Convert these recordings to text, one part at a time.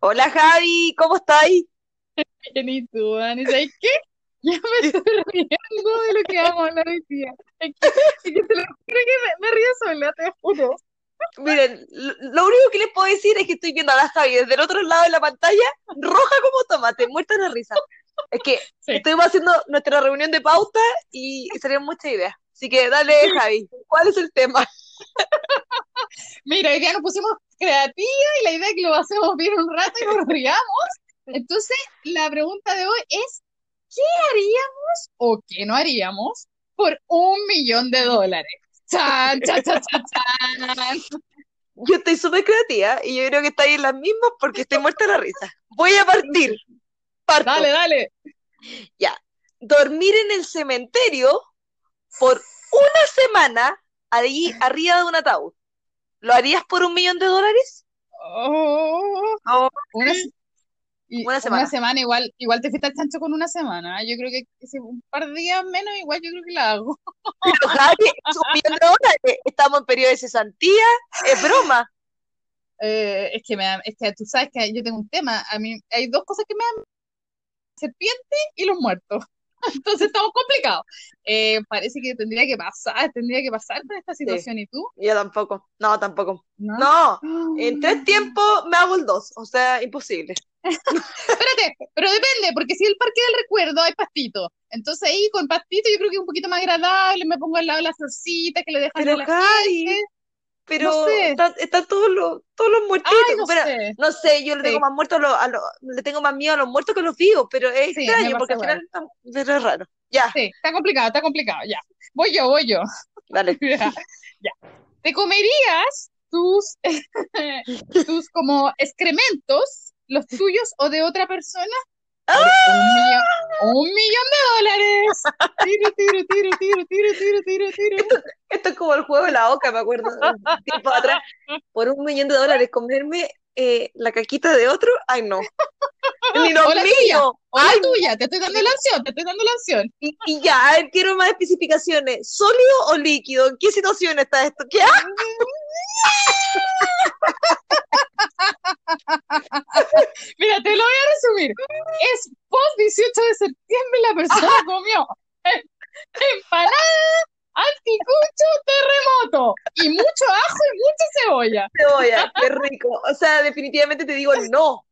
Hola Javi, ¿cómo estáis? ¿y tú? ¿Sabes qué? Ya me estoy riendo de lo que vamos a hablar hoy día. Es que, es que te lo juro que me, me río sola, te juro. Miren, lo único que les puedo decir es que estoy viendo a la Javi desde el otro lado de la pantalla, roja como tomate, muerta de risa. Es que Sí. estuvimos haciendo nuestra reunión de pauta y, y salieron muchas ideas. Así que dale, Javi, ¿cuál es el tema? Mira, hoy día nos pusimos creativas y la idea es que lo hacemos bien un rato y nos riamos. Entonces, la pregunta de hoy es, ¿qué haríamos o qué no haríamos por un millón de dólares? ¡Chan, chan, chan, chan, chan! Yo estoy súper creativa y yo creo que estáis en las mismas porque estoy muerta de la risa. Voy a partir, parto. Dale, dale. Ya, dormir en el cementerio por una semana ahí arriba de un ataúd. ¿Lo harías por un millón de dólares? Oh, No, una, y Una semana. semana igual, igual te fuiste al chancho con una semana. Yo creo que si un par de días menos, igual yo creo que la hago. pero Javi, es un millón de dólares. Estamos en periodo de cesantía, es broma. Eh, es que me da- es que tú sabes que yo tengo un tema. A mí hay dos cosas que me dan serpiente y los muertos. Entonces estamos complicados. Eh, parece que tendría que pasar, tendría que pasar con esta situación. ¿Y tú? Yo tampoco, no, tampoco. ¿No? No, en tres tiempos me hago el dos, o sea, imposible. Espérate, pero depende, porque si el parque del recuerdo hay pastito. Entonces ahí con pastito yo creo que es un poquito más agradable, me pongo al lado de las florcitas que le dejan Pero a la gente. Pero No sé. están, están todos los, todos los muertitos. Ay, no Pero, sé. no sé, yo le Sí. tengo más muertos a los, a los- le tengo más miedo a los muertos que a los vivos, pero es Sí, extraño porque al final está- pero es raro. Ya, Sí, está complicado, está complicado, ya. Voy yo, voy yo. dale. Ya. Ya. ¿Te comerías tus, tus como excrementos, los tuyos o de otra persona? Por un millón, un millón de dólares. Tiro, tiro, tiro, tiro, tiro, tiro, tiro, tiro. Esto es como el juego de la oca, me acuerdo, un tiempo atrás. Por un millón de dólares comerme eh, la caquita de otro, ay no. Ni los O la míos. tuya, Ay, tuya, te estoy dando la opción, te estoy dando la opción. y, y ya, a ver, quiero más especificaciones. ¿Sólido o líquido? ¿En qué situación está esto? ¿Qué? Mira, te lo voy a resumir. Es post 18 de septiembre la persona comió empanada, anticucho, terremoto y mucho ajo y mucha cebolla. Cebolla, qué rico. O sea, definitivamente te digo no.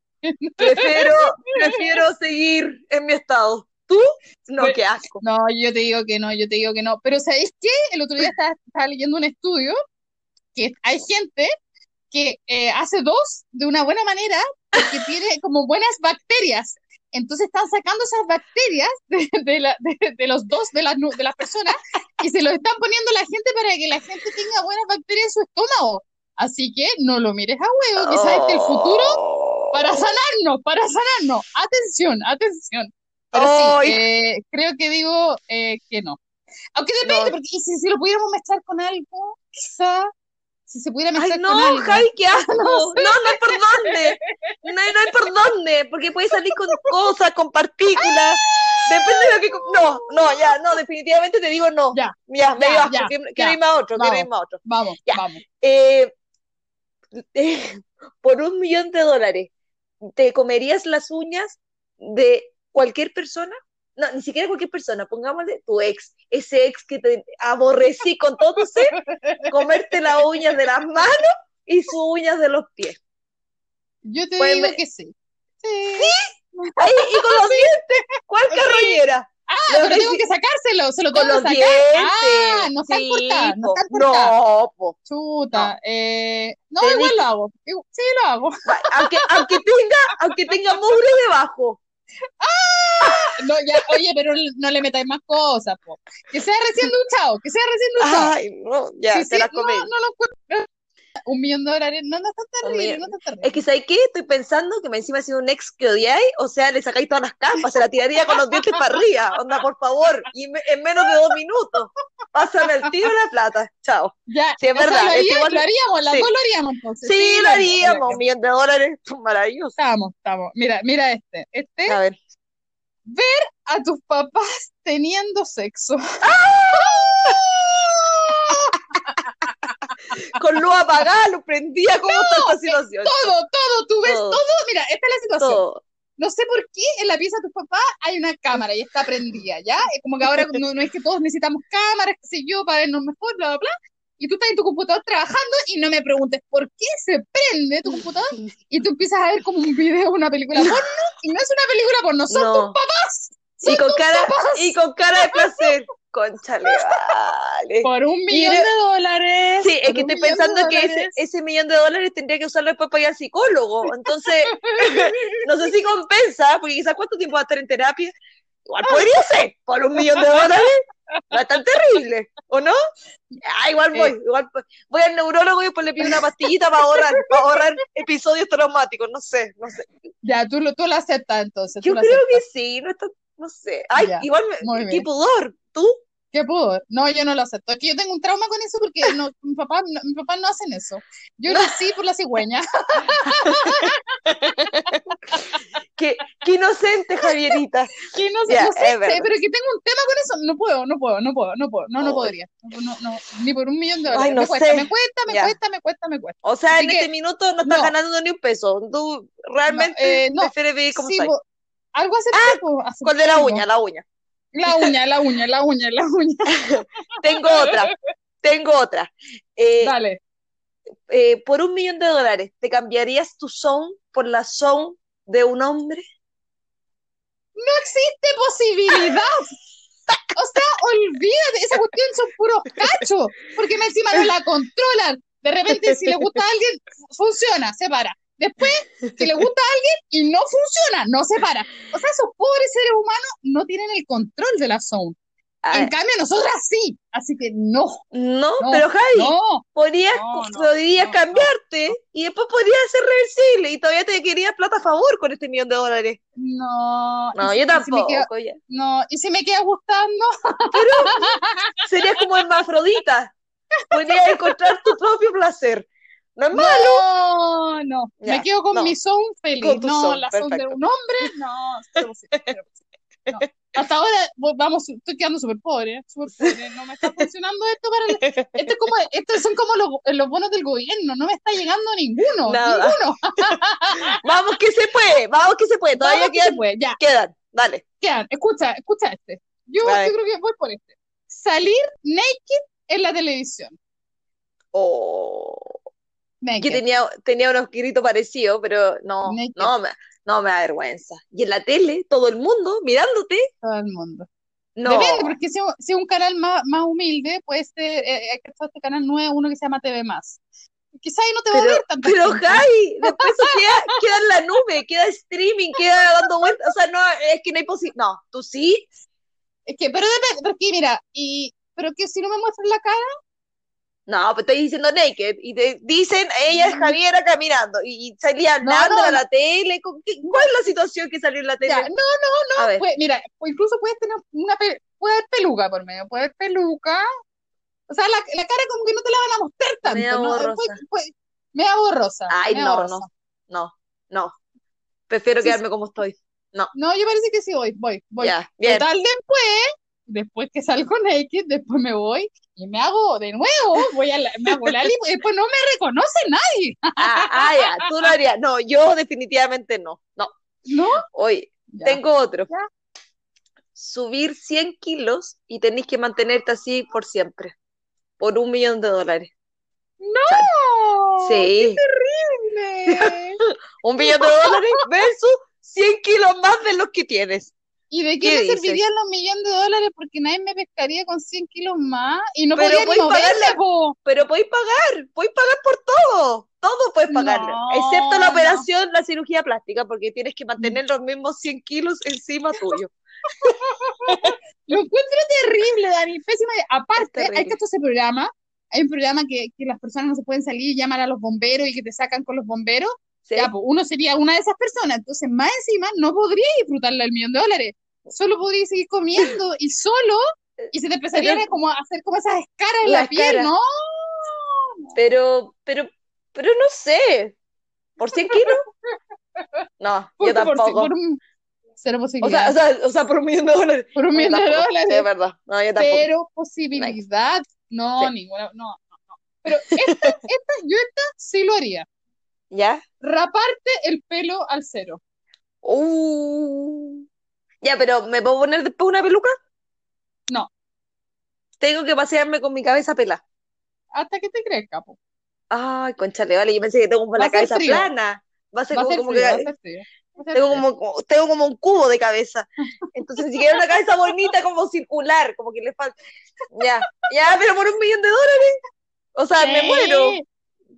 Prefiero, prefiero seguir en mi estado. ¿Tú? No, Pues- qué asco. No, yo te digo que no, yo te digo que no. Pero ¿sabéis qué? El otro día estaba, estaba leyendo un estudio que hay gente que eh, hace dos de una buena manera porque tiene como buenas bacterias. Entonces están sacando esas bacterias de, de la- de- de los dos de las, de las personas y se los están poniendo a la gente para que la gente tenga buenas bacterias en su estómago. Así que no lo mires a huevo, que sabes que el futuro Oh. para sanarnos, para sanarnos. Atención, atención. Pero sí, eh, creo que digo eh, que no. Aunque depende, No. porque si, si lo pudiéramos mezclar con algo, quizá, si se pudiera mezclar Ay, con no, algo. Javi, qué asco. No, no hay por dónde. No, no hay por dónde, porque puede salir con cosas, con partículas. Depende de lo que. No, no, ya, no, definitivamente te digo no. Ya, Ya, me ya, ya, Quiero, ya. quiero irme a otro, quiero Vamos. irme a otro. Vamos, Ya. vamos. Eh, por un millón de dólares, ¿te comerías las uñas de cualquier persona? No, ni siquiera cualquier persona, pongámosle tu ex, ese ex que te aborrecí con todo tu ser, comerte las uñas de las manos y sus uñas de los pies. Yo te Pues digo me- que sí. Sí. Ay, y con los dientes, ¿cuál carroñera? Ah, Los pero tengo que sacárselo, se lo Con tengo los que sacar. dientes. Ah, no están Sí, cortadas, no están cortadas. No, po. Chuta, eh, no, igual lo hago. Sí, lo hago. Aunque, aunque tenga, aunque tenga mugre debajo. No, ya, oye, pero no le metáis más cosas, po. Que sea recién duchado, que sea recién duchado. Ay, no, ya, Sí, te sí, la no, comí. no lo encuentro. Un millón de dólares, no, no es tan terrible, no es tan terrible. Es que, ¿sabes qué? Estoy pensando que me encima ha sido un ex que odiáis, o sea, le sacáis todas las capas, se la tiraría con los dientes para arriba. Onda, por favor, y me- en menos de dos minutos. Pásame el tiro la plata. Chao. Ya, Sí, es verdad, lo, es haría- igual- lo haríamos, las sí. dos lo haríamos entonces. Sí, lo lo haríamos, un millón de dólares, maravilloso. Estamos, estamos. Mira, mira este. Este, A ver. a tus papás teniendo sexo. Con luz apagada, lo prendía, ¿cómo está esta situación? Todo, todo, tú ves Todo. todo. Mira, esta situación. todo. No sé por qué en la pieza de tus papás hay una cámara y está prendida, ¿ya? Es como que ahora no, no es que todos necesitamos cámaras, qué sé yo, para vernos mejor, bla, bla, bla. Y tú estás en tu computador trabajando y no me preguntes por qué se prende tu computador y tú empiezas a ver como un video, una película porno y no es una película porno, son No. tus papás. Son Y con tus cara, papás. y con cara de placer. Conchale, vale. Por un millón Mira- de dólares. Sí, es que estoy pensando que ese, millón de dólares tendría que usarlo después para ir al psicólogo. Entonces, no sé si compensa, porque quizás cuánto tiempo va a estar en terapia. Igual podría ser, por un millón de dólares. No es tan terrible, ¿o no? Ah, igual voy, Eh. igual voy. al neurólogo y después le pido una pastillita para ahorrar, para ahorrar episodios traumáticos, no sé, no sé. Ya, tú lo, tú lo aceptas entonces. Yo creo que sí, no está, no sé. Ay, Ya, igual qué pudor, ¿tú? ¿Qué pudo? No, yo no lo acepto. Es que yo tengo un trauma con eso porque no, mi papá, no, mi papá no hacen eso. Yo nací por la cigüeña. Qué, qué inocente, Javierita. No sé, es verdad. pero que tengo un tema con eso. No puedo, no puedo, no puedo, no puedo, no, no podría. No, no, ni por un millón de dólares. Ay, no me cuesta, me cuesta, me Ya. cuesta, me cuesta, me cuesta. O sea, Así en que, este minuto no estás ganando ni un peso. Tú realmente eh, prefieres vivir como Sí, algo hacer poco, hacer Con de la uña, la uña. La uña, la uña, la uña, la uña. Tengo otra. Tengo otra. Eh, Dale. eh, por un millón de dólares, ¿te cambiarías tu son por la son de un hombre? No existe posibilidad. O sea, olvídate, esa cuestión son puros cachos, porque encima no la controlan. De repente, si le gusta a alguien, funciona, se para. Después, si le gusta a alguien y no funciona, no se para. O sea, esos pobres seres humanos no tienen el control de la zone. Ah, En cambio, nosotras sí. Así que no, no, no, pero Javi, no. podrías, No, podrías cambiarte y después podrías ser reversible y todavía te querías plata a favor con este millón de dólares. No, No, yo si- si tampoco. ya. no, y si me queda gustando, Serías como hermafrodita. Podrías encontrar tu propio placer. No es malo. no, no, Ya, me quedo con mi son feliz. Con tu no, son, la son de perfecto. un hombre, no. No. Hasta ahora vamos, estoy quedando súper pobre, ¿eh? súper pobre. No me está funcionando esto para el- esto es como, estos son como los, los bonos del gobierno, no me está llegando ninguno, Nada. ninguno. Vamos que se puede, vamos que se puede. Todavía Vamos que quedan, puede, ya, quedan. Dale. quedan. Escucha, escucha este. Yo, creo que voy por este. Salir naked en la televisión. Oh. Que Naked. tenía, tenía unos gritos parecidos, pero no, Naked. no, me, no me da vergüenza. Y en la tele, todo el mundo mirándote. Todo el mundo. No. Depende, porque si, si es un canal más, más humilde, puede ser, eh, eh, este canal nuevo, uno que se llama TV Más. Quizás ahí no te va a ver tanta pero. Jai, después queda, queda en la nube, queda streaming, queda dando vueltas. O sea, no, es que no hay posibilidad. No, tú sí. Es que, pero depende, porque mira, y, pero que si no me muestran la cara, No, pues estoy diciendo naked. Y te dicen, ella es Javiera caminando. Y, salía No, hablando no, a la tele. ¿con qué- ¿Cuál es la situación que salió en la tele? ya, no, no, ver. pues, mira, pues incluso puedes tener una, puede haber peluca por medio, puede haber peluca, o sea, la, la cara como que no te la van a mostrar tanto, Media ¿no? borrosa. Puede- media borrosa, Ay, no, borrosa. no, no, no. Prefiero Sí, quedarme como estoy. No, No, yo parece que sí voy, voy, voy. ya, bien. Total, después, después que salgo naked, después me voy y me hago de nuevo, voy a la, me hago la lipo y después no me reconoce nadie, Ah, ah, ya, tú lo harías. No, yo definitivamente no. No. ¿no? Oye, Ya. tengo otro. Ya. Subir 100 kilos y tenéis que mantenerte así por siempre. Por un millón de dólares. ¡No! Sí. ¡Terrible! Un millón de dólares versus 100 kilos más de los que tienes. ¿Y de ¿Qué qué me dices? servirían los millones de dólares? Porque nadie me pescaría con 100 kilos más y no Pero podía ni moverme, pagarle-. Pero podéis pagar, podéis pagar por todo. Todo puedes pagarle. No, excepto la no. operación, la cirugía plástica, porque tienes que mantener los mismos 100 kilos encima tuyo. Lo encuentro terrible, Dani, pésima. Aparte, hay que hacer ese programa. Hay un programa que, que las personas no se pueden salir y llaman a los bomberos y que te sacan con los bomberos. ¿Sí? Ya, pues uno sería una de esas personas. Entonces, más encima, no podría disfrutarla del millón de dólares. Solo podría seguir comiendo y solo, y se te empezaría Pero- a como a hacer como esas escaras en la piel, caras. ¿no? Pero, pero, pero no sé. ¿Por 100 kilos? No, Por- yo tampoco. por un- cero O sea, posibilidad. o sea, o sea, por un millón de dólares. por un millón de dólares. Sí, es verdad. No, yo tampoco. pero posibilidad, no, Sí. ninguna, no, no, no. Pero esta, esta, yo esta sí lo haría. ¿Ya? Raparte el pelo al cero. Uh. Ya, pero ¿me puedo poner después una peluca? No. Tengo que pasearme con mi cabeza pelada. Hasta que te crezca, po. Ay, conchale, vale, yo pensé que tengo Va la cabeza frío. plana. Va a ser Va como, ser como frío, va a que ser frío. Tengo como, tengo como un cubo de cabeza. Entonces ni siquiera una cabeza bonita como circular, como que le falta. Ya, ya, pero por un millón de dólares. O sea, me muero.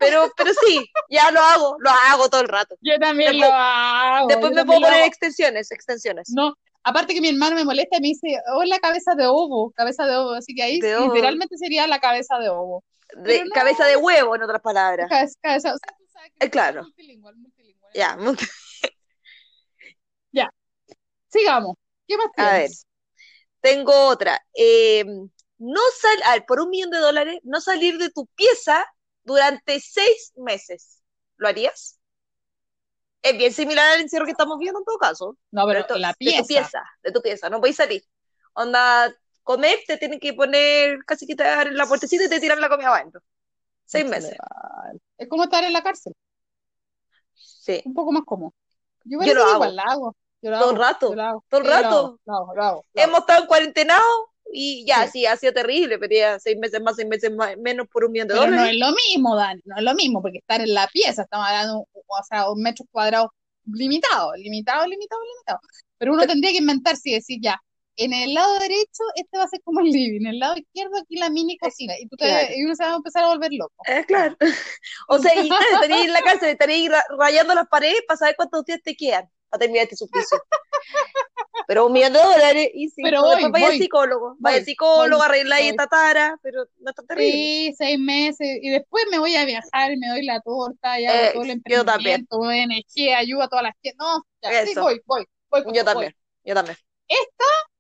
Pero, pero sí, ya lo hago, lo hago todo el rato. Yo también Después- lo hago. Después me puedo poner hago. extensiones, extensiones. No, aparte que mi hermano me molesta y me dice, hola, cabeza de ovo, cabeza de ovo. Así que ahí De ovo. literalmente sería la cabeza de ovo. De, no. cabeza de huevo, en otras palabras. Cabeza, cabeza- o sea, tú sabes que Eh, claro. multilingüe, multilingüe. Ya, Sigamos. ¿Qué más A tienes? tengo otra. Eh, no sal, ver, por un millón de dólares, no salir de tu pieza durante seis meses. ¿Lo harías? Es bien similar al encierro que estamos viendo en todo caso. No, pero Pero la De tu pieza. pieza, de tu pieza, no podéis salir. Onda, comer, te tienen que poner casi en la puertecita y te tiran la comida adentro. Seis meses. Es como estar en la cárcel, Sí, un poco más cómodo. Yo, Yo lo hago. igual la hago. Yo lo Todo hago, el rato, yo lo hago. todo el Sí, lo rato. lo lo hago, lo hago. hemos estado en cuarentenado y ya, Sí. sí, ha sido terrible, pero ya seis meses más, seis meses más, menos por un millón de Pero no dólares. es lo mismo, Dani, no es lo mismo, porque estar en la pieza, estamos hablando, o sea, un metro cuadrado limitado, limitado, limitado, limitado. Pero uno tendría que inventarse y decir, ya, en el lado derecho, este va a ser como el living, en el lado izquierdo, aquí la mini cocina, y, tú te- Claro. y uno se va a empezar a volver loco. Eh, claro. O sea, y claro, estaría en la cárcel, estaría rayando las paredes para saber cuántos días te quedan para terminar este suplicio. Pero un millón de dólares, y sí, Pero pues voy, vaya voy, psicólogo, vaya voy, psicólogo, arregláis voy. esta tara, pero no es tan terrible. Sí, seis meses, y después me voy a viajar y me doy la torta, y hago Eh, todo el yo también. emprendimiento, ONG, ayuda a todas las que, no, ya, sí, voy, voy, voy, Yo también, yo también.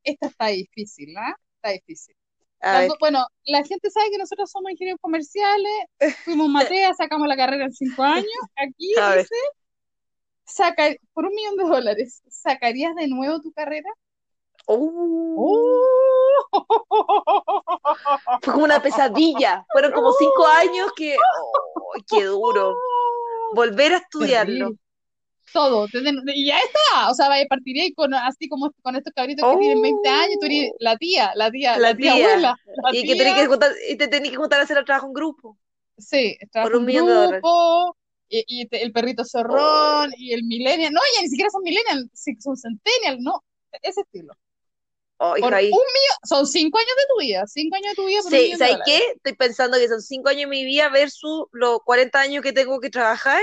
Esta está difícil, ¿ah? Está difícil. Do- Bueno, la gente sabe que nosotros somos ingenieros comerciales, fuimos Matea, sacamos la carrera en cinco años. Aquí dice, saca, por un millón de dólares, ¿sacarías de nuevo tu carrera? uh, ¡Oh! fue como una pesadilla. Fueron como cinco años que, oh, qué duro. Volver a estudiarlo. Todo, y ya está, o sea, vaya, partiría y con, así como con estos cabritos que Oh. tienen 20 años, tú eres la tía, la tía, La la tía tía. abuela, la Y que tenés que juntar, y te tenés que juntar a hacer el trabajo en grupo. Sí, trabajo Por un en grupo, y, y te- el perrito zorrón, y el millennial. No, ya ni siquiera son millennial, son centennial, no, ese estilo. Oh, Por un son cinco años de tu vida, cinco años de tu vida por Sí, ¿sabes qué? Estoy pensando que son cinco años de mi vida versus los 40 años que tengo que trabajar.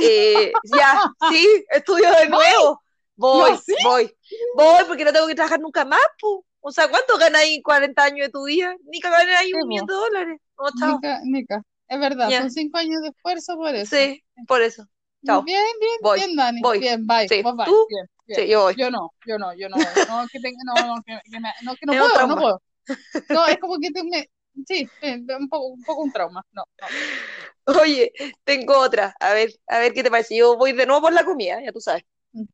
Eh, ya, sí, estudio de nuevo. Voy, ¿No, sí? voy, voy, porque no tengo que trabajar nunca más, po. O sea, ¿cuánto ganáis en 40 años de tu vida? Ni que ganáis un millón de dólares. No, chao. Nica, Nica, es verdad, son cinco años de esfuerzo por eso. Sí, por eso. chao. Bien, bien, Voy, bien, Dani, voy. bien, bye, Sí, vos bye, ¿tú? bien, bien. Sí, yo voy. Yo no, yo no, yo no, no, que tenga, no, no, que, que me- no, que no puedo, no puedo. No, es como que tengo, sí, sí, un poco, un poco un trauma, no, no. Oye, tengo otra. A ver, a ver qué te parece. Yo voy de nuevo por la comida, ya tú sabes. Mm.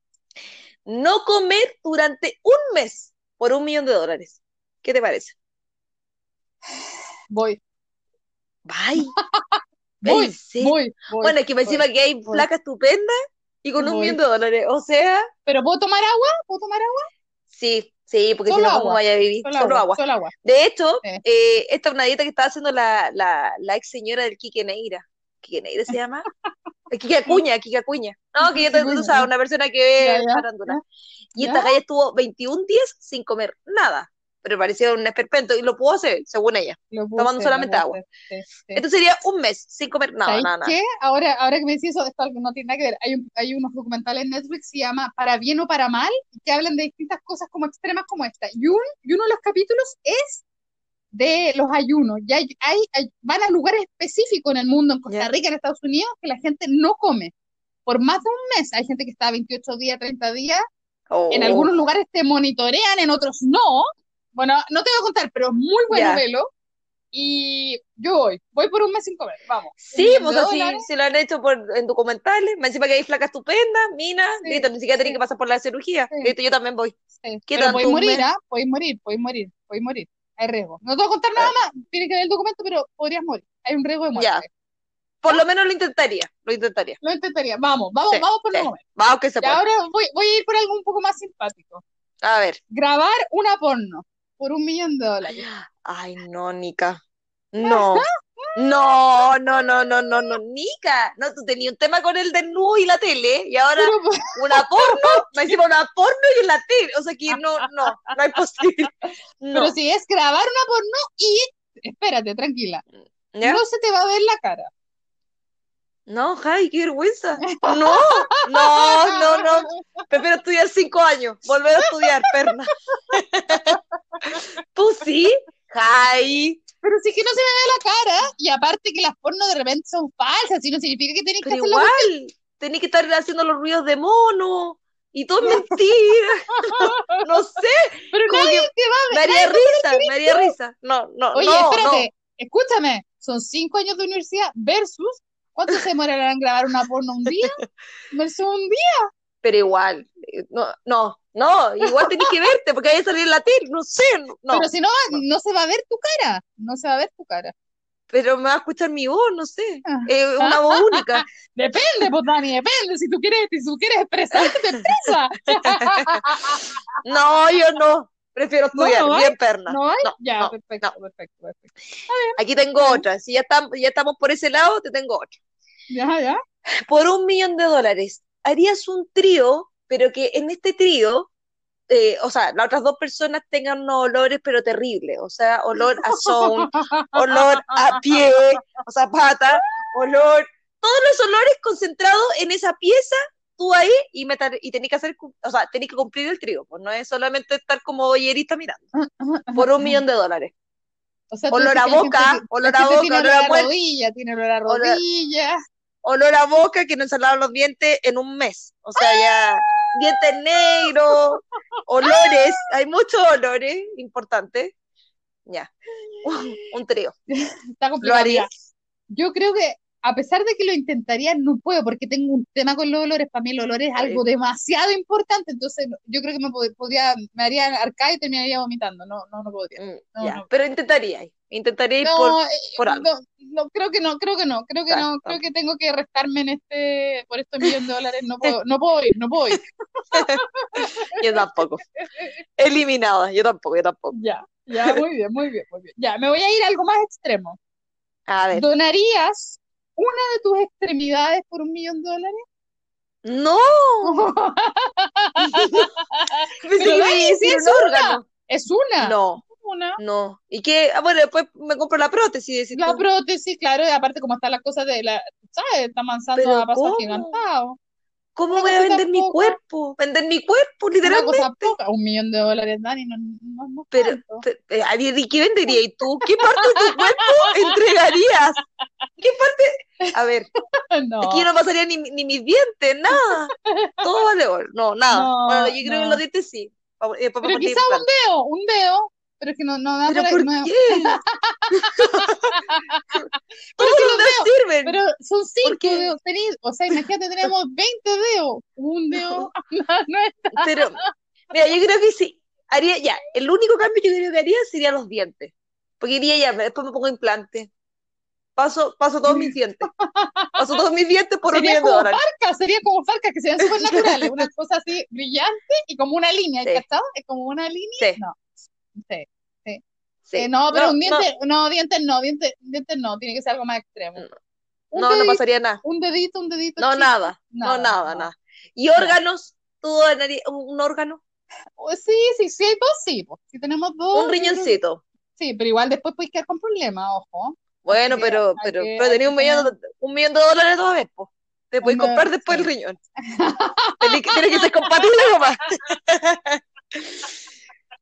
No comer durante un mes por un millón de dólares. ¿Qué te parece? Voy, Bye. voy, voy, Bueno, es que me encima que hay voy. flaca estupenda y con un millón de dólares. O sea, ¿Pero puedo tomar agua? ¿Puedo tomar agua? sí, sí, porque si Solo no, ¿cómo vaya a vivir? Solo Solo agua, agua. solo agua. De hecho, Sí. eh, esta es una dieta que estaba haciendo la, la, la ex señora del Quique Neira. ¿Quique Neira se llama? Quique Acuña, Quique Acuña. No, que yo te, tú sabes, una persona que ve farándula. Y esta calle estuvo 21 días sin comer nada. Pero parecía un esperpento y lo pudo hacer, según ella. Tomando hacer, solamente agua. hacer, sí, sí. Esto sería un mes sin comer nada, ¿Sabéis nada, nada. qué? Ahora, ahora que me decís eso, esto no tiene nada que ver. Hay, un- hay unos documentales en Netflix que se llama Para bien o para mal, que hablan de distintas cosas como extremas como esta. Y, un, y uno de los capítulos es de los ayunos. Y hay, hay, hay- van a lugares específicos en el mundo, en Costa Ya. Rica, en Estados Unidos, que la gente no come. Por más de un mes. Hay gente que está 28 días, 30 días. En Oh, algunos lugares te monitorean, en otros no. Bueno, no te voy a contar, pero es muy bueno Ya. verlo. Y yo voy, voy por un mes sin comer, vamos. Sí, pues así, si lo han hecho por, en documentales, me encima que hay flaca estupenda, mina, Sí, listo, ni siquiera sí. que pasar por la cirugía, Sí. listo, yo también voy. ¿Qué Pero podéis morir? ¿ah? Podéis morir, podéis morir, podéis morir. Hay riesgo. No te voy a contar nada más, tienes que ver el documento, pero podrías morir. Hay un riesgo de Ya. muerte. por lo menos lo intentaría, lo intentaría. Lo intentaría. Vamos, vamos, vamos por el momento. Vamos que se Y puede. ahora voy, voy a ir por algo un poco más simpático. A ver. Grabar una porno por un millón de dólares. Ay, no, Nica. No. No, no, no, no, no, no, Nica. No, tú tenías un tema con el desnudo y la tele, y ahora Pero, una porno, me encima una porno y en la tele. O sea que no, no, no es posible. No. pero si es grabar una porno y, espérate, tranquila, ¿Ya? no se te va a ver la cara. No, Javi, qué vergüenza. No, no, no, no. Prefiero estudiar cinco años, volver a estudiar, perna. ¿Tú sí? Javi. Pero si es que no se me ve la cara, y aparte que las pornos de repente son falsas, y no significa que tenés que Pero hacerlo. igual, tenés que estar haciendo los ruidos de mono. Y todo es mentira. No sé. Pero como nadie que te va a Me haría risa, me haría risa. No, no, Oye, no, espérate, escúchame, son cinco años de universidad versus ¿cuánto se demorará en grabar una porno un día? Versus un día. Pero igual, eh, no, no, no, igual tenés que verte porque hay que salir en la tele, no sé, no. Pero si no, no se va a ver tu cara. No se va a ver tu cara. pero me va a escuchar mi voz, no sé, es una voz única. Depende, pues Dani, depende. Si tú quieres, si tú quieres expresarte, te expresa. No, yo no, prefiero No, estudiar, no hay, bien perna. ¿No hay? No, ya, no, perfecto, perfecto, perfecto. Aquí tengo otra, si ya estamos, ya estamos por ese lado, te tengo otra. Ya, ya. Por un millón de dólares, harías un trío, pero que en este trío, eh, o sea, las otras dos personas tengan unos olores, pero terribles, o sea, olor a son, olor a pie, o zapata, olor, todos los olores concentrados en esa pieza, tú ahí, y, meter- y tenés que hacer, o sea, tenés que cumplir el trío, pues no es solamente estar como boyerista mirando, por un millón de dólares. O sea, Olor a boca, gente- olor a boca, tiene olor a muerte. rodilla, tiene olor a rodilla. olor a boca que no se lavan los dientes en un mes. O sea, ya dientes negros, olores, hay muchos olores importantes. Ya, un, un trío. Está ¿Lo complicado. harías? Mira, Yo creo que a pesar de que lo intentaría, no puedo porque tengo un tema con los olores. Para mí el olor es algo demasiado importante. Entonces yo creo que me pod- podría, me haría arcar y terminaría vomitando. No, no, no podría. Mm, No, ya, no. pero intentaría, intentaría ir No, por, eh, por algo. no, no, creo que no, creo que no, creo que no, creo que tengo que restarme en este, por estos millones de dólares, no puedo, no puedo ir, no puedo ir. Yo tampoco. Eliminada, yo tampoco, yo tampoco. Ya, ya, muy bien, muy bien, muy bien. Ya, me voy a ir a algo más extremo. A ver, ¿Donarías una de tus extremidades por un millón de dólares? no, Pero que sí, un es una. órgano. Es una, No, una. no. ¿Y qué? Ah, bueno, después me compro la prótesis, La prótesis, claro, y aparte como está la cosa de la, ¿sabes? Está Pero a paso agigantado. ¿Cómo Una voy a vender mi poca. cuerpo? Vender mi cuerpo, Una literalmente. cosa poca, un millón de dólares, Dani, no, no, Pero, eh, a ver, ¿y qué venderías ¿Y tú? ¿Qué parte de tu cuerpo entregarías? ¿Qué parte? A ver, No. aquí no pasaría ni, ni mis dientes, nada. Todo vale oro. No, nada. No, bueno, yo creo que los dientes sí. Eh, Pero quizá un dedo, un dedo, pero es que no, no da ¿Pero para- por no- qué? Pero que los dedos sirven. Pero son cinco dedos, o sea, imagínate, tenemos 20 dedos, un dedo, no, no es Pero, mira, yo creo que sí. Haría, ya, el único cambio que yo creo que haría sería los dientes. Porque diría ya, después me pongo implante. Paso, paso todos mis dientes. Paso todos mis dientes por un Sería de como dólares. farcas, sería como farcas que se ven súper naturales, una cosa así brillante y como una línea, Sí. ¿cachado? Es como una línea. Sí, No, sí. sí. Eh, no, pero un diente, no, dientes no, dientes, dientes no, tiene que ser algo más extremo. No. No, pasaría nada. un dedito, un dedito No, chico. nada. No, nada, nada. ¿Y órganos? ¿Tú un, órgano? Pues sí, sí, sí hay dos, sí, pues. Si tenemos dos, Un riñoncito. Sí, pero igual después puedes quedar con problemas, ojo. Bueno, que- pero, pero, que- pero tenía un millón, de, un millón de dólares toda vez, pues. Te puedes comprar después el sí. riñón. Tiene que, ser compatible nomás.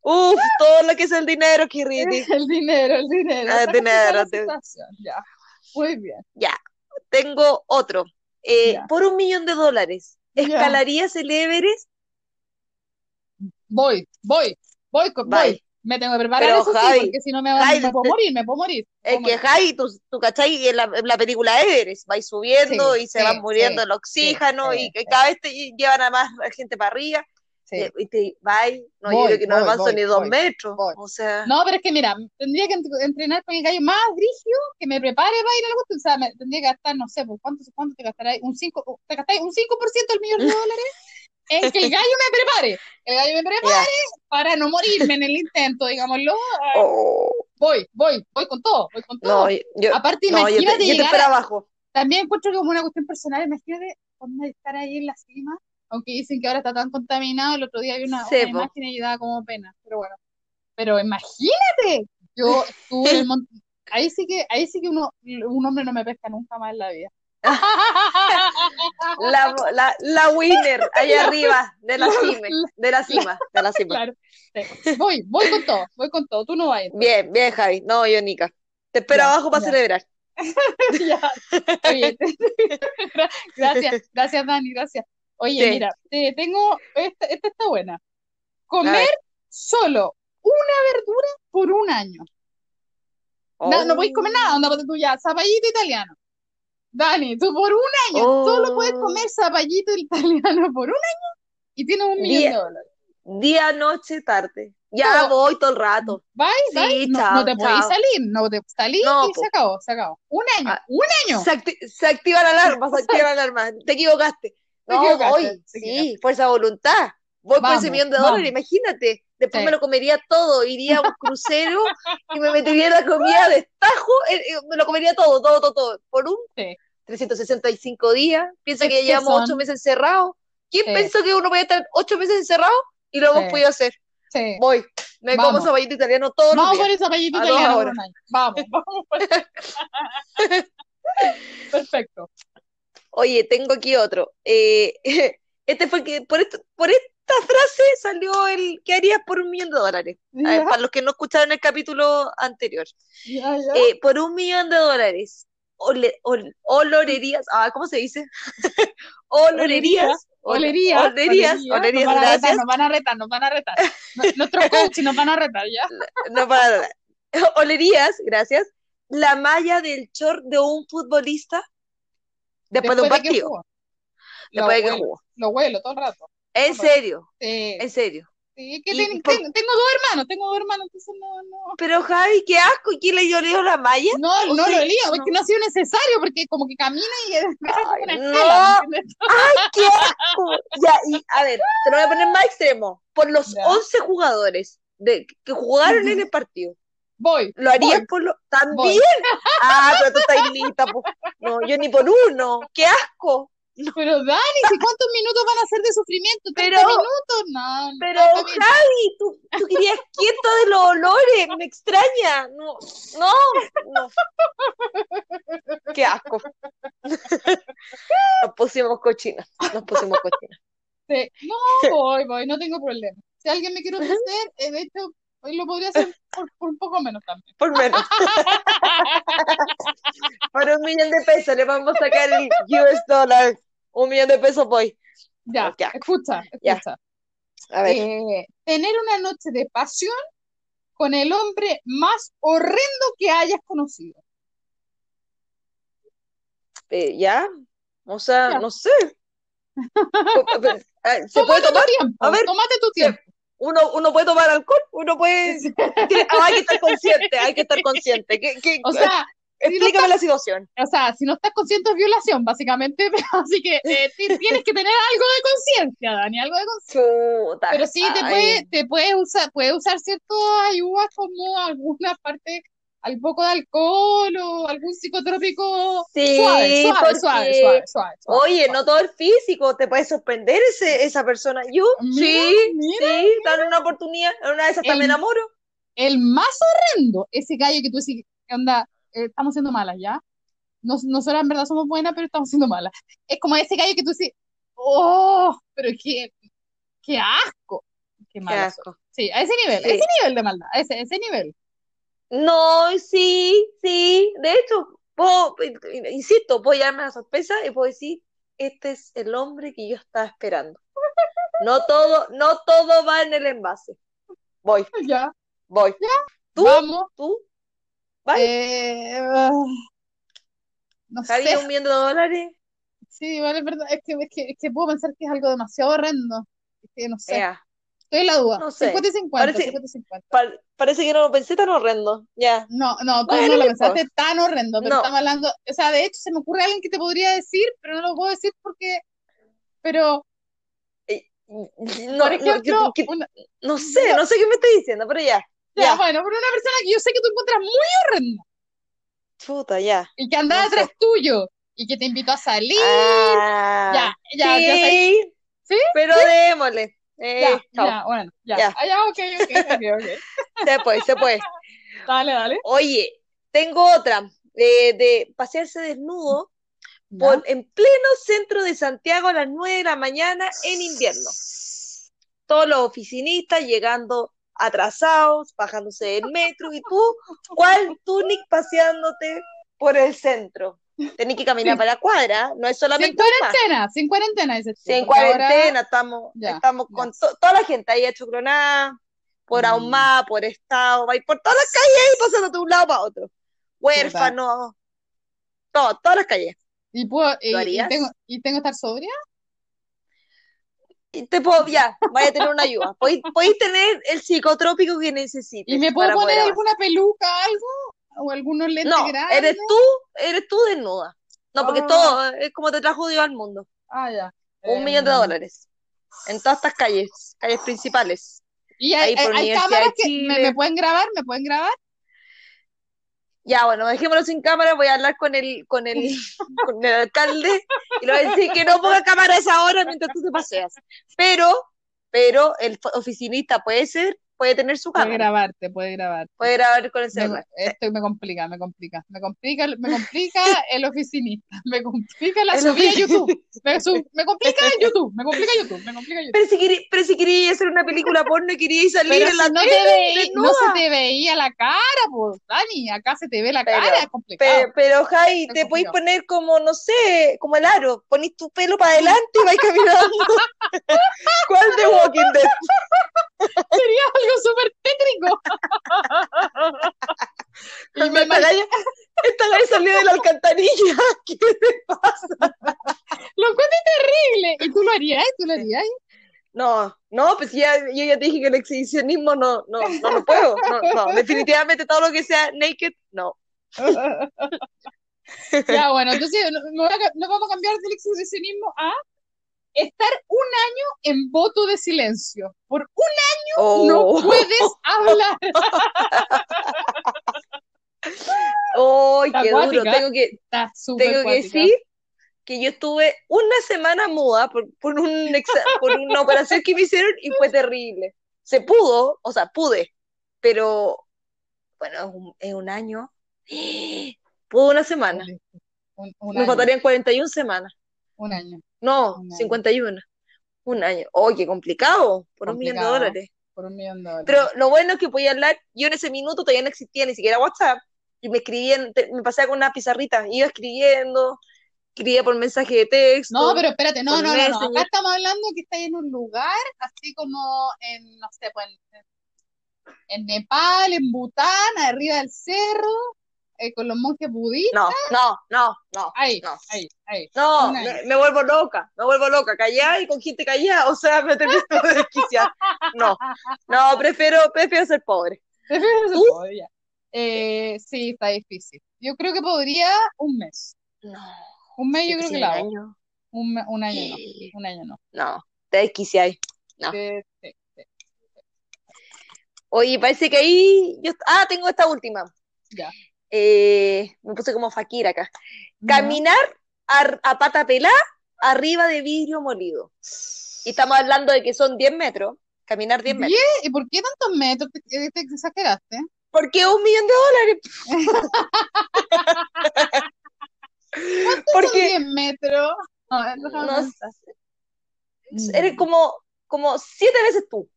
Uf, todo lo que es el dinero, Kiriti. El dinero, el dinero. Ah, Está dinero, te- Ya, muy bien. Ya, tengo otro. Eh, por un millón de dólares. ¿escalarías el Everest? Voy, voy, voy, Bye. voy. Me tengo que preparar Pero, eso sí, Javi, porque si no me, Javi, me puedo morir, me puedo morir. me Es puedo que, morir. Jai, tú, tú cachai, en la, en la película Everest, vais subiendo Sí, y se sí, van muriendo sí, el oxígeno sí, y sí, que sí. cada vez te llevan a más gente para arriba. Sí. Eh, Y te bye. No, yo Voy, creo que no voy, avanzo voy, ni dos voy, metros. voy. O sea, No, pero es que mira, tendría que ent- entrenar con el gallo más brígido que me prepare para ir a la. O sea, me tendría que gastar, no sé, pues, ¿cuánto, cuánto te gastarás? Un 5, te gastáis un 5% del millón de dólares en que el gallo me prepare. El gallo me prepare ya. para no morirme en el intento, digámoslo. Oh, Voy, voy, voy con todo, voy con todo. no, yo, Aparte, no, yo te, imagínate yo te llegar a- abajo. También encuentro que como una cuestión personal, imagínate cuando estar ahí en la cima, aunque dicen que ahora está tan contaminado, el otro día vi una, una imagen y daba como pena, pero bueno. Pero imagínate, yo estuve en el monte, ahí sí que, ahí sí que uno, un hombre no me pesca nunca más en la vida. La, la, la winner, allá arriba, de la cima, de la cima, de la cima. Claro. Sí. Voy, voy con todo, voy con todo, tú no vas. Bien, bien, Javi. No, yo, Nica. Te espero Ya, abajo para ya. celebrar. Ya, oye, gra- gracias, gracias Dani, gracias. Oye, Sí. mira, te tengo, esta, esta está buena. Comer solo una verdura por un año. No, no podéis comer nada, onda, tú ya, zapallito italiano. Dani, tú por un año solo puedes Oh. comer zapallito italiano por un año y tienes un millón Día- de dólares. Día, noche, tarde. Ya Todo. voy todo el rato. ¿Vais? Sí, ¿Vais? No, chao, no te podéis salir, no te salís No, y po. se acabó, se acabó. Un año, Ah, un año. Se, acti- se activa la alarma, se activa la alarma. Te equivocaste. No, te Sí, fuerza de voluntad. Voy por Vamos, ese millón de vamos. dólares, imagínate. Después Sí. me lo comería todo. Iría a un crucero y me metería la comida de tajo. eh, eh, Me lo comería todo, todo, todo, todo. Por un Sí. 365 días. Piensa que que llevamos son- ocho meses encerrados. ¿Quién Sí. pensó que uno podía estar ocho meses encerrado? Y lo hemos podido hacer. Voy. Me Vamos. como zapallito italiano todos los Vamos por días. el zapallito italiano por. Vamos, vamos. por- Perfecto. Oye, tengo aquí otro. Eh, este fue que por, esto, por esta frase salió el ¿qué harías por un millón de dólares? Ver, para los que no escucharon el capítulo anterior. Eh, por un millón de dólares, ole- ol- olorerías, ah, ¿cómo se dice? olorerías, Olería, olerías, olerías, nos van a retar, nos van a retar, nos van a retar. Nuestros coaches nos van a retar, ¿ya? No, para, olerías, gracias. La malla del short de un futbolista después, de un partido, después de que jugó. Lo huelo todo el rato. En serio, Sí, en serio. sí, que y ten- por- ten- tengo dos hermanos, tengo dos hermanos, entonces no, no. Pero Javi, qué asco, ¿quién le dio leo la malla? No, no sea, lo lío, es no. que no ha sido necesario, porque como que camina y es Ay, una no. ¡Ay, qué asco! Ya, y a ver, te lo voy a poner más extremo. Por los Ya. 11 jugadores de, que jugaron en el partido, Voy, ¿lo harías voy, por voy. ¿También? Ah, pero tú estás lista, po. No, yo ni por uno. ¡Qué asco! Pero Dani, ¿si cuántos minutos van a ser de sufrimiento? ¿30 Pero- minutos? No, Pero. Javi, tú, tú querías quieto de los olores, me extraña. No, no, no. Qué asco. Nos pusimos cochinas, nos pusimos cochinas. Sí. No, voy, voy, no tengo problema. Si alguien me quiere ofrecer, eh, de hecho, hoy lo podría hacer por, por un poco menos también. Por menos. Por un millón de pesos le vamos a sacar el US dollar. Un millón de pesos voy. Ya, Ya. escucha, Ya. escucha. A ver, Eh, tener una noche de pasión con el hombre más horrendo que hayas conocido. eh, ¿ya? O sea, Ya. no sé. Eh, ¿Se puede tomar? tu tiempo, A ver, tómate tu tiempo. Uno, uno puede tomar alcohol, uno puede... tiene- ah, hay que estar consciente, hay que estar consciente. ¿Qué- qué- O sea, explícame la situación. o sea, si no estás consciente es violación, básicamente, así que eh, ti- tienes que tener algo de conciencia, Dani, algo de conciencia. Pero sí te puede, te puede usar, puede usar ciertas ayudas como alguna parte, al poco de alcohol o algún psicotrópico Sí, suave, suave, porque- suave, suave, suave, suave. Oye, no todo el físico, te puede sorprender ese, esa persona. Yo, Mira, sí, mira, sí, una oportunidad. En una de esas El- me enamoro. El más horrendo, ese gallo que tú decís, onda, eh, estamos siendo malas, ¿ya? Nos- nosotras en verdad somos buenas, pero estamos siendo malas. Es como ese gallo que tú decís, oh, pero qué, qué asco. Qué Qué asco. Sí, a ese nivel, a ese nivel de maldad, a ese, ese nivel. No, sí, sí. De hecho, puedo, insisto, puedo llevarme la sorpresa y puedo decir, este es el hombre que yo estaba esperando. No todo, no todo va en el envase. Voy, Ya, voy. ¿Tú? vamos. ¿Tú? ¿Vale? Eh, ah, no sé. un millón de dólares. Sí, igual es verdad, es que, es que, es que puedo pensar que es algo demasiado horrendo. Es que no sé. Ya. Estoy en la duda. No sé. 50 y 50, Parece- 50 y 50. Pa- parece que no lo pensé tan horrendo. Ya. No, no, tú Bueno, no lo no pensaste tan horrendo, pero No. estamos hablando, o sea, de hecho se me ocurre alguien que te podría decir, pero no lo puedo decir porque, pero, No, por no, ejemplo, que- que- una- no sé, no sé qué me estás diciendo, pero ya. ya, Ya. bueno, pero una persona que yo sé que tú encuentras muy horrenda Chuta, ya. y que andaba No sé. atrás tuyo y que te invitó a salir, Ah, ya, ya, ¿Sí? pero démosle. Eh, ya, chao. ya, bueno, ya, Ya. Ah, ya, ok, ok, ok, ok. Se puede, se puede. Dale, dale. Oye, tengo otra, de, de pasearse desnudo por, en pleno centro de Santiago a las 9 de la mañana en invierno. Todos los oficinistas llegando atrasados, bajándose del metro, y tú, ¿cuál túnic paseándote por el centro? Tenés que caminar Sí. para la cuadra, no es Sin solamente paso. cuarentena, sin cuarentena, porque ahora- cuarentena estamos, Ya, estamos ya. con to- toda la gente ahí hecho cronada, por Mm. Ahumada, por Estado, va a por todas las calles ahí pasando de un lado para otro. Huérfanos, todo, todas las calles. ¿Y, puedo, y, y tengo, ¿Y tengo que estar sobria? Y te puedo, ya, vaya a tener una ayuda. Podéis, tener el psicotrópico que necesites. ¿Y me puedo poner alguna peluca, algo? ¿O algunos lentes No, grandes? eres tú, eres tú desnuda. No, porque Ah. todo es como te trajo Dios al mundo. Ah, ya. Un millón de Eh, dólares. En todas estas calles, calles principales. ¿Y hay, hay- hay Universidad cámaras que me, me pueden grabar? ¿Me pueden grabar? Ya, bueno, dejémoslo sin cámara, voy a hablar con el, con el, con el alcalde y le voy a decir que no ponga cámaras ahora mientras tú te paseas. Pero, pero el oficinista puede ser, puede tener su Puede cámara, grabarte, puede grabarte. puede grabar con el Me- celular. esto me complica, me complica, me complica, me complica el oficinista, me complica la El subida a YouTube, me, su- me complica YouTube, me complica YouTube, me complica YouTube. Pero si querí- pero si queríais hacer una película porno y queríais salir Pero en si la te veí- no desnuda. se te veía la cara, pues, Dani, acá se te ve la Pero- cara, es complicado. Pe- Pero, Jai, te podéis poner como, no sé, como el aro, ponís tu pelo para adelante y vais caminando. ¿Cuál de Walking Dead? Sería algo súper técnico. y me esta, galla salió de la alcantarilla. ¿Qué te pasa? lo encuentro terrible. ¿Y tú lo harías? ¿Tú lo harías? No, no, pues ya, yo ya te dije que el exhibicionismo no, no, no lo puedo. No, no, definitivamente todo lo que sea naked, no. Ya, bueno, entonces no, no voy a ca- no vamos a cambiar del exhibicionismo a estar un año en voto de silencio. Por un Oh, no puedes hablar. oh, Está qué duro. acuática. Tengo que, tengo que decir que yo estuve una semana muda por, por, un por una operación que me hicieron y fue terrible. Se pudo, o sea, pude, pero bueno, es un, es un año. Pudo una semana. Un, un Me año, faltarían 41 semanas. un año, No, Un año. 51. Un año. Oh, qué complicado. Por un millón de dólares. por un millón de dólares. Pero lo bueno es que podía hablar. Yo en ese minuto todavía no existía ni siquiera WhatsApp. Y me escribían, me pasaba con una pizarrita. Iba escribiendo, escribía por mensaje de texto. No, pero espérate, no, no, no, no. Acá estamos hablando que estáis en un lugar así como en, no sé, pues en, en Nepal, en Bután, arriba del cerro, eh, con los monjes budistas. No, no, no, no. Ahí, no. ahí. No, me, me vuelvo loca, me vuelvo loca, callada y con gente callada, o sea, me termino de desquiciar. No, no, prefiero, prefiero ser pobre. Prefiero ser ¿Tú? pobre, ya. Eh, sí, está difícil. Yo creo que podría un mes. No, Un mes yo creo que la hago. año. Un, año no. Un año no. No, te desquiciáis. No. Sí, sí, sí. Oye, parece que ahí yo, ah, tengo esta última. Ya. Eh, me puse como Fakir acá. Caminar a, a pata pelá arriba de vidrio molido. Y estamos hablando de que son 10 metros. Caminar 10 metros. ¿Y por qué tantos metros te, te- te exageraste? Porque un millón de dólares. Porque 10 metros. No, déjame No eres como, como siete veces tú.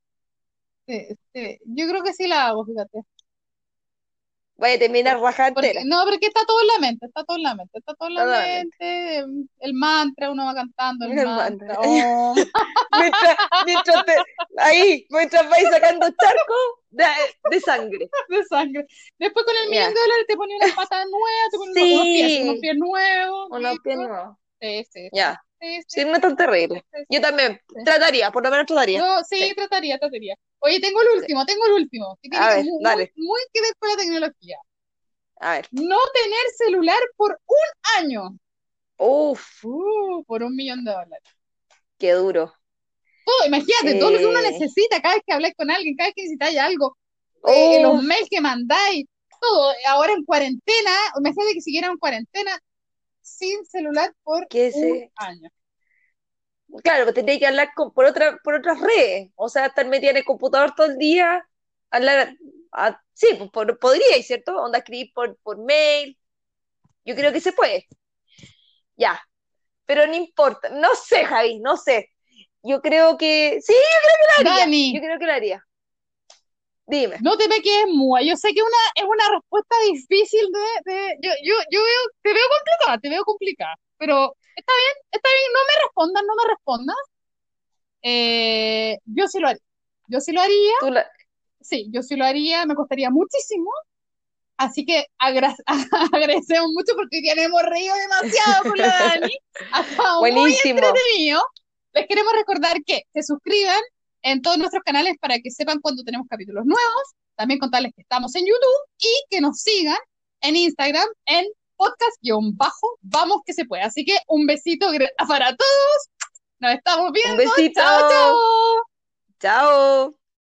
Sí, sí. Yo creo que sí la hago, fíjate. Vaya a terminar entera. no, porque está todo en la mente, está todo en la mente, está todo en la mente. El mantra, uno va cantando el, El mantra. mantra. oh. Mientras, mientras te- ahí, mientras vais sacando charcos de, de sangre. de sangre. Después con el Ya. millón de dólares te ponía una pata nueva, te ponía Sí. unos pies, unos pies nuevos. Unos pies nuevos. Sí, sí. Ya. Sí, sí, Sí, no es tan terrible. Yo también trataría, por lo menos trataría. Yo sí, trataría, trataría. Oye, tengo el último, tengo el último, que tiene A ver, mu- muy, dale. muy que ver con la tecnología. A ver. No tener celular por un año. Uf, Uh, por un millón de dólares. qué duro. Todo, imagínate, todo lo que uno Eh. necesita cada vez que habláis con alguien, cada vez que necesitáis algo, eh, los mails que mandáis, todo. Ahora en cuarentena, imagínate que siguiera en cuarentena sin celular por que un año. claro, pues tendría que hablar con- por otra, por otras redes. O sea, estar metida en el computador todo el día, hablar, a- sí, pues por- podría, ¿cierto? Onda escribir por, por mail. Yo creo que se puede. Ya. Pero no importa. No sé, Javi, no sé. Yo creo que, sí, yo haría. Dani, Yo creo que lo haría. Dime. no te me quedes muda. Yo sé que una, es una respuesta difícil de, de- yo, yo, yo veo, te veo complicada, te veo complicada. Pero está bien, está bien, no me respondas, no me respondas. Eh, yo sí lo haría. Yo sí lo haría. Tú la- Sí, yo sí lo haría, me costaría muchísimo. Así que agra- agradecemos mucho porque hoy hemos reído demasiado con la Dani. Ha estado muy Buenísimo. entretenido. Les queremos recordar que se suscriban en todos nuestros canales para que sepan cuando tenemos capítulos nuevos. También contarles que estamos en YouTube y que nos sigan en Instagram en podcast-vamos que se puede. Así que un besito para todos. Nos estamos viendo. Un besito. Chao, chao. Chao.